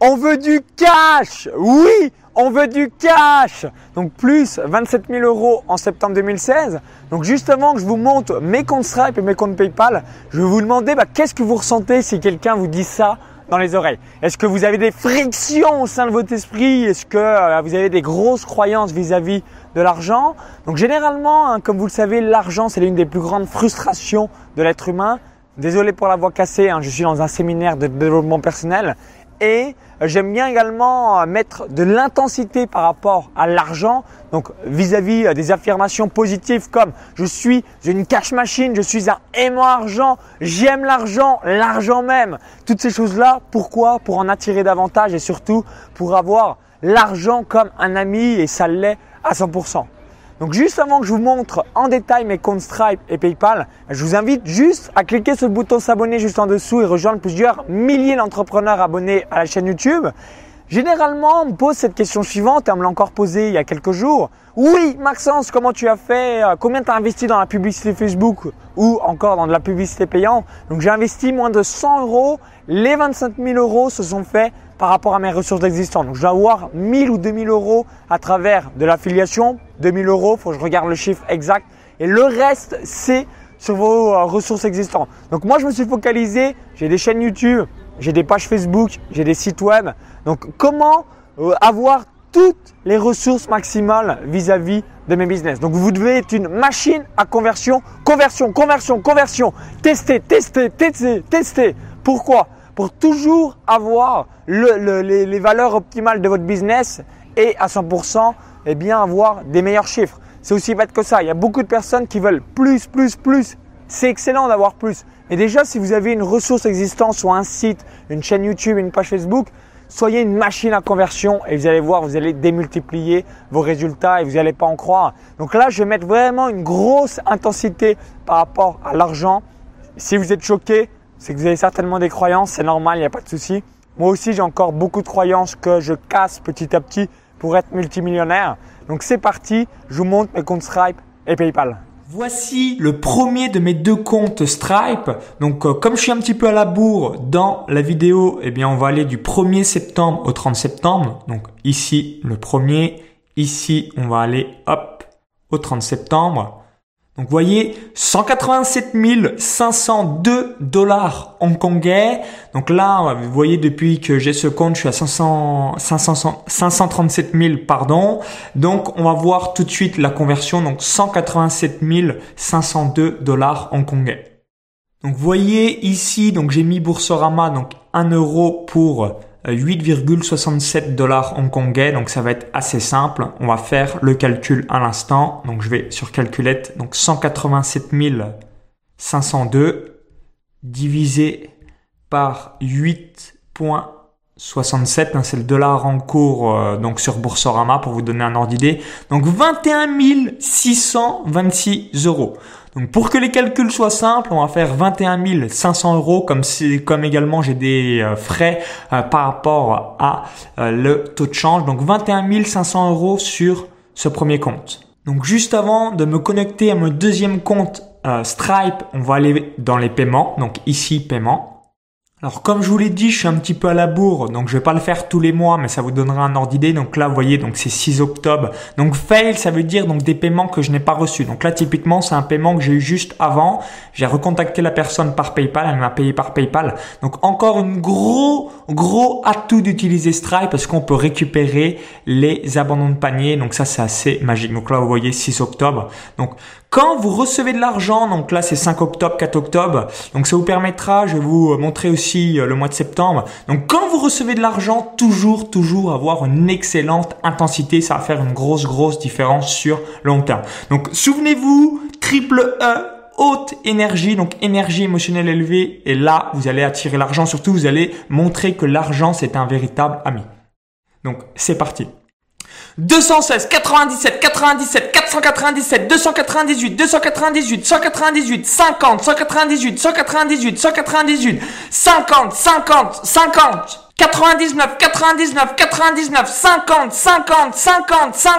On veut du cash. Oui on veut du cash. Donc plus 27 000 euros en septembre 2016. Donc justement que je vous montre mes comptes Stripe et mes comptes PayPal, je vais vous demander bah, qu'est-ce que vous ressentez si quelqu'un vous dit ça dans les oreilles? Est-ce que vous avez des frictions au sein de votre esprit? Est-ce que euh, vous avez des grosses croyances vis-à-vis de l'argent? Donc généralement, hein, comme vous le savez, l'argent c'est l'une des plus grandes frustrations de l'être humain. Désolé pour la voix cassée, hein, je suis dans un séminaire de développement personnel et j'aime bien également euh, mettre de l'intensité par rapport à l'argent, donc vis-à-vis euh, des affirmations positives comme je suis une cash machine, je suis un aimant argent, j'aime l'argent, l'argent même. Toutes ces choses-là, pourquoi? Pour en attirer davantage et surtout pour avoir l'argent comme un ami et ça l'est à 100%. Donc juste avant que je vous montre en détail mes comptes Stripe et PayPal, je vous invite juste à cliquer sur le bouton s'abonner juste en dessous et rejoindre plusieurs milliers d'entrepreneurs abonnés à la chaîne YouTube. Généralement, on me pose cette question suivante et on me l'a encore posée il y a quelques jours. Oui, Maxence, comment tu as fait? Euh, Combien tu as investi dans la publicité Facebook ou encore dans de la publicité payante? Donc j'ai investi moins de 100 euros. Les 25 000 euros se sont faits par rapport à mes ressources existantes. Donc je dois avoir 1000 ou 2000 euros à travers de l'affiliation. 2000 euros, faut que je regarde le chiffre exact. Et le reste, c'est sur vos euh, ressources existantes. Donc moi, je me suis focalisé, j'ai des chaînes YouTube, j'ai des pages Facebook, j'ai des sites web. Donc comment euh, avoir toutes les ressources maximales vis-à-vis de mes business? Donc vous devez être une machine à conversion, conversion, conversion, conversion. Tester, tester, tester, tester. Pourquoi? Pour toujours avoir les, valeurs optimales de votre business et à 100% eh bien avoir des meilleurs chiffres. C'est aussi bête que ça. Il y a beaucoup de personnes qui veulent plus, plus, plus. C'est excellent d'avoir plus. Mais déjà, si vous avez une ressource existante, soit un site, une chaîne YouTube, une page Facebook, soyez une machine à conversion et vous allez voir, vous allez démultiplier vos résultats et vous n'allez pas en croire. Donc là, je vais mettre vraiment une grosse intensité par rapport à l'argent. Si vous êtes choqué, c'est que vous avez certainement des croyances, c'est normal, il n'y a pas de souci. Moi aussi, j'ai encore beaucoup de croyances que je casse petit à petit pour être multimillionnaire. Donc c'est parti, je vous montre mes comptes Stripe et PayPal. Voici le premier de mes deux comptes Stripe. Donc euh, comme je suis un petit peu à la bourre dans la vidéo, eh bien on va aller du 1er septembre au 30 septembre. Donc ici le premier, ici on va aller hop au 30 septembre. Donc vous voyez, 187 502 dollars hongkongais. Donc là, vous voyez depuis que j'ai ce compte, je suis à 500, 500, 537 000, pardon. Donc on va voir tout de suite la conversion. Donc 187 502 dollars hongkongais. Donc voyez ici, donc j'ai mis Boursorama, donc 1 euro pour 8,67 dollars hongkongais. Donc ça va être assez simple. On va faire le calcul à l'instant. Donc je vais sur calculette. Donc 187 502 divisé par 8,67. Hein, c'est le dollar en cours euh, donc sur Boursorama pour vous donner un ordre d'idée. Donc 21 626 euros. Donc pour que les calculs soient simples, on va faire 21 500 euros comme comme également j'ai des euh, frais euh, par rapport à le taux de change. Donc 21 500 euros sur ce premier compte. Donc juste avant de me connecter à mon deuxième compte Stripe, on va aller dans les paiements. Donc ici paiement. Alors comme je vous l'ai dit, je suis un petit peu à la bourre, donc je vais pas le faire tous les mois, mais ça vous donnera un ordre d'idée. Donc là, vous voyez, donc c'est 6 octobre. Donc fail, ça veut dire donc des paiements que je n'ai pas reçus. Donc là, typiquement, c'est un paiement que j'ai eu juste avant. J'ai recontacté la personne par PayPal, elle m'a payé par PayPal. Donc encore une gros gros atout d'utiliser Stripe parce qu'on peut récupérer les abandons de panier. Donc ça, c'est assez magique. Donc là, vous voyez 6 octobre. Donc quand vous recevez de l'argent, donc là c'est 5 octobre, 4 octobre, donc ça vous permettra, je vais vous montrer aussi euh, le mois de septembre. Donc quand vous recevez de l'argent, toujours, toujours avoir une excellente intensité, ça va faire une grosse, grosse différence sur long terme. Donc souvenez-vous, triple E, haute énergie, donc énergie émotionnelle élevée, et là vous allez attirer l'argent, surtout vous allez montrer que l'argent c'est un véritable ami. Donc c'est parti. 216, 97, 97, 497, 298, 298, 198, 50, 198, 198, 198, 50, 50, 50. 99, 99, 99, 50, 50, 50, 50, 50, 50,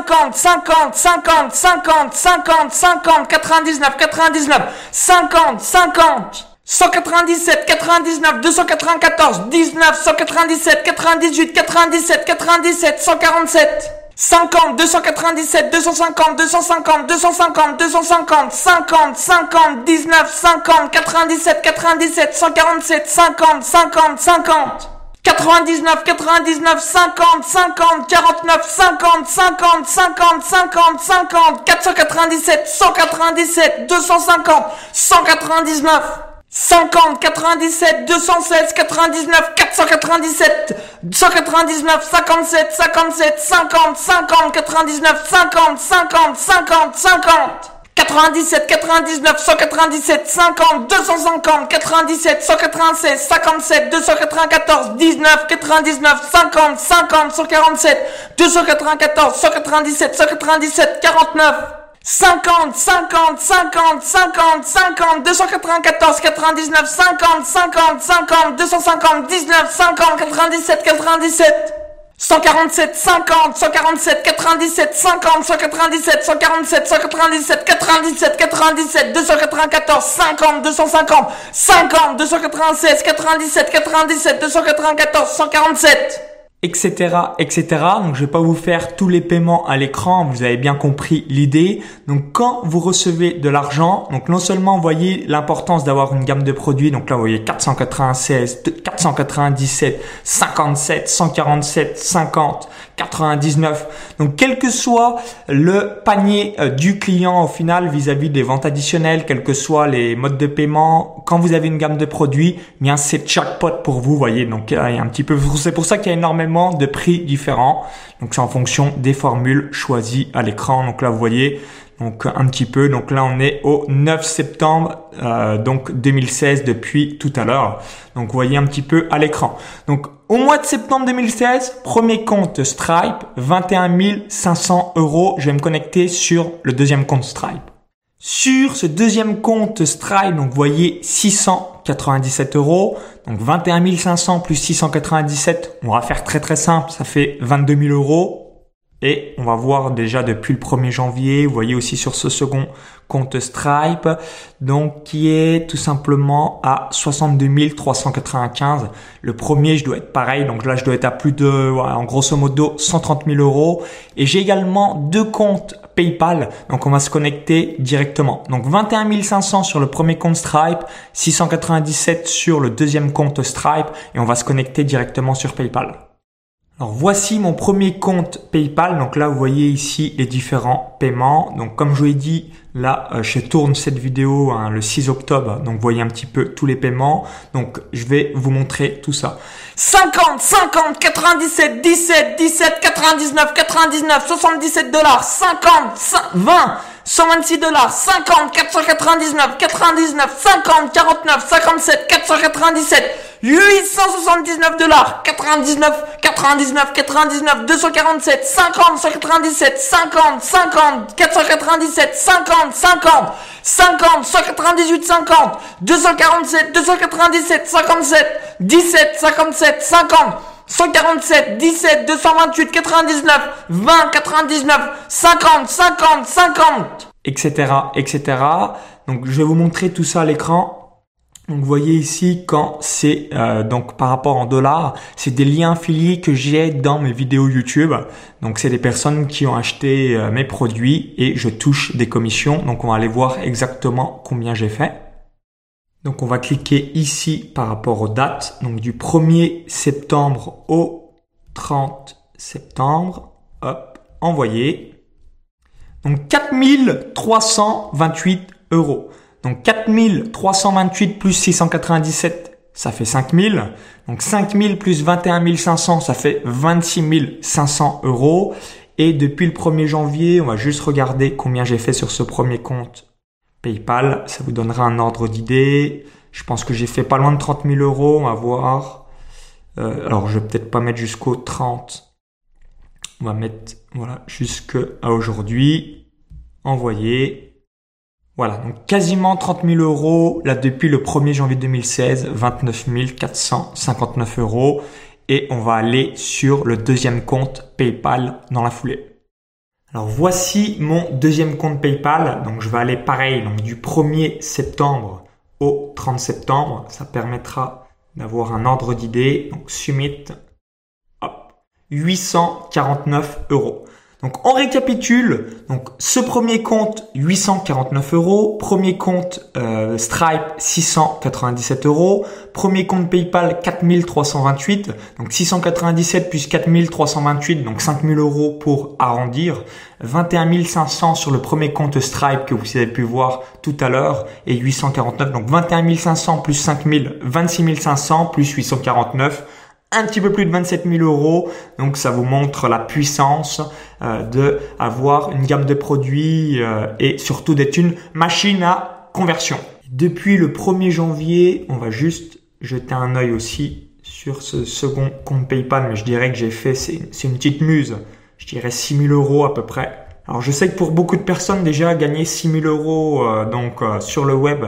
50, 50, 50, 99, 99, 50, 50. 197, 99, 294, 19, 197, 98, 97, 97, 147. 50, 297, 250, 250, 250, 250, 50, 50, 19, 50, 97, 97, 147, 50, 50, 50. 99, 99, 50, 50, 49, 50, 50, 50, 50, 50, 497, 197, 250, 199. 50, 97, 216, 99, 497, 199, 57, 57, 50, 50, 99, 50, 50, 50, 50. 97, 99, 197, 50, 250, 97, 196, 57, 294, 19, 99, 50, 50, 147, 294, 197, 197, 49. 50, 50, 50, 50, 50, 294, 99, 50, 50, 50, 250, 19, 50, 97, 97. 147, 50, 147, 97, 50, 197, 147, 197, 97, 97, 294, 50, 250, 50, 296, 97, 97, 294, 147 etc., etc. Donc je vais pas vous faire tous les paiements à l'écran, vous avez bien compris l'idée. Donc quand vous recevez de l'argent, donc non seulement vous voyez l'importance d'avoir une gamme de produits, donc là vous voyez 496, 497, 57, 147, 50, 99. Donc quel que soit le panier euh, du client au final vis-à-vis des ventes additionnelles, quels que soient les modes de paiement, quand vous avez une gamme de produits, eh bien c'est jackpot pour vous, voyez. Donc a un petit peu, c'est pour ça qu'il y a énormément de prix différents. Donc c'est en fonction des formules choisies à l'écran. Donc là vous voyez, donc un petit peu. Donc là, on est au 9 septembre euh, donc 2016 depuis tout à l'heure. Donc vous voyez un petit peu à l'écran. Donc au mois de septembre 2016, premier compte Stripe, 21 500 euros. Je vais me connecter sur le deuxième compte Stripe. Sur ce deuxième compte Stripe, donc vous voyez 697 euros. Donc 21 500 plus 697, on va faire très très simple, ça fait 22 000 euros. Et on va voir déjà depuis le 1er janvier, vous voyez aussi sur ce second compte Stripe, donc qui est tout simplement à 62 395. Le premier, je dois être pareil, donc là je dois être à plus de, en grosso modo, 130 000 euros. Et j'ai également deux comptes PayPal, donc on va se connecter directement. Donc 21 500 sur le premier compte Stripe, 697 sur le deuxième compte Stripe, et on va se connecter directement sur PayPal. Alors voici mon premier compte PayPal. Donc là, vous voyez ici les différents paiements. Donc comme je vous ai dit, là, euh, je tourne cette vidéo hein, le 6 octobre. Donc vous voyez un petit peu tous les paiements. Donc je vais vous montrer tout ça. 50, 50, 97, 17, 17, 99, 99, 77 dollars, 50, 20, 126 dollars, 50, 499, 99, 50, 49, 57, 497, 879 dollars, 99, 99, 99, 247, 50, 197, 50, 50, 497, 50, 50, 50, 198, 50, 247, 297, 57, 17, 57, 50, 147, 17, 228, 99, 20, 99, 50, 50, 50, etc., etc. Donc, je vais vous montrer tout ça à l'écran. Donc vous voyez ici quand c'est euh, donc par rapport en dollars, c'est des liens affiliés que j'ai dans mes vidéos YouTube. Donc c'est des personnes qui ont acheté euh, mes produits et je touche des commissions. Donc on va aller voir exactement combien j'ai fait. Donc on va cliquer ici par rapport aux dates. Donc du 1er septembre au 30 septembre. Hop, envoyer. Donc 4328 euros. Donc 4328 plus 697, ça fait 5000. Donc 5000 plus 21 500, ça fait 26 500 euros. Et depuis le 1er janvier, on va juste regarder combien j'ai fait sur ce premier compte PayPal. Ça vous donnera un ordre d'idée. Je pense que j'ai fait pas loin de 30 000 euros. On va voir. Euh, alors, je vais peut-être pas mettre jusqu'au 30. On va mettre, voilà, jusqu'à aujourd'hui. Envoyer. Voilà, donc quasiment 30 000 euros là depuis le 1er janvier 2016, 29 459 euros. Et on va aller sur le deuxième compte PayPal dans la foulée. Alors voici mon deuxième compte PayPal. Donc je vais aller pareil, donc du 1er septembre au 30 septembre. Ça permettra d'avoir un ordre d'idée. Donc Summit, hop, 849 euros. Donc on récapitule. Donc ce premier compte 849 euros, premier compte euh, Stripe 697 euros, premier compte PayPal 4328, donc 697 plus 4328, donc 5000 euros pour arrondir, 21 500 sur le premier compte Stripe que vous avez pu voir tout à l'heure et 849, donc 21 500 plus 5000, 26 500 plus 849 un petit peu plus de 27 000 euros. Donc ça vous montre la puissance euh, de avoir une gamme de produits euh, et surtout d'être une machine à conversion. Depuis le 1er janvier, on va juste jeter un œil aussi sur ce second compte PayPal, mais je dirais que j'ai fait, c'est une petite muse. Je dirais 6 000 euros à peu près. Alors je sais que pour beaucoup de personnes déjà gagner 6 000 euros euh, donc sur le web,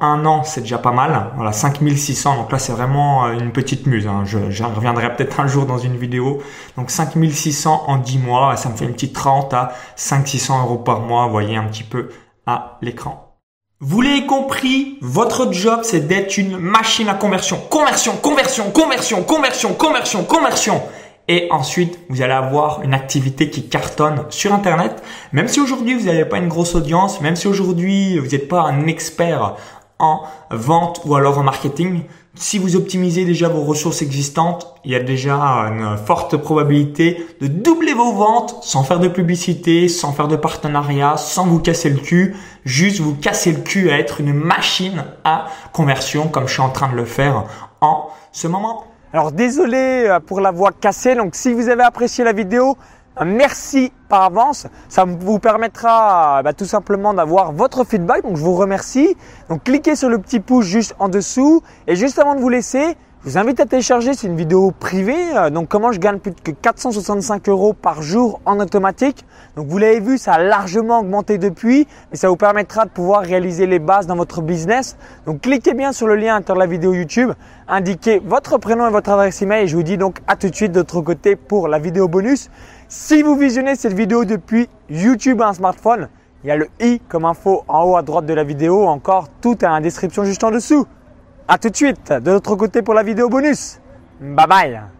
un an, c'est déjà pas mal. Voilà, 5600. Donc là, c'est vraiment euh, une petite muse. Hein. Je, reviendrai peut-être un jour dans une vidéo. Donc 5600 en 10 mois, ça me fait une petite 30 à 500 euros par mois. Voyez un petit peu à l'écran. Vous l'avez compris, votre job, c'est d'être une machine à conversion. Conversion, conversion, conversion, conversion, conversion, conversion. Et ensuite, vous allez avoir une activité qui cartonne sur Internet. Même si aujourd'hui, vous n'avez pas une grosse audience, même si aujourd'hui, vous n'êtes pas un expert en vente ou alors en marketing, si vous optimisez déjà vos ressources existantes, il y a déjà une forte probabilité de doubler vos ventes sans faire de publicité, sans faire de partenariat, sans vous casser le cul, juste vous casser le cul à être une machine à conversion comme je suis en train de le faire en ce moment. Alors désolé euh, pour la voix cassée, donc si vous avez apprécié la vidéo, euh, merci par avance. Ça vous permettra bah, tout simplement d'avoir votre feedback, donc je vous remercie. Donc cliquez sur le petit pouce juste en dessous et juste avant de vous laisser, je vous invite à télécharger, c'est une vidéo privée, euh, donc comment je gagne plus de 465 euros par jour en automatique. Donc vous l'avez vu, ça a largement augmenté depuis, mais ça vous permettra de pouvoir réaliser les bases dans votre business. Donc cliquez bien sur le lien à de la vidéo YouTube, indiquez votre prénom et votre adresse email et je vous dis donc à tout de suite de l'autre côté pour la vidéo bonus. Si vous visionnez cette vidéo depuis YouTube à un smartphone, il y a le i comme info en haut à droite de la vidéo, encore tout est en description juste en dessous. A tout de suite de l'autre côté pour la vidéo bonus. Bye bye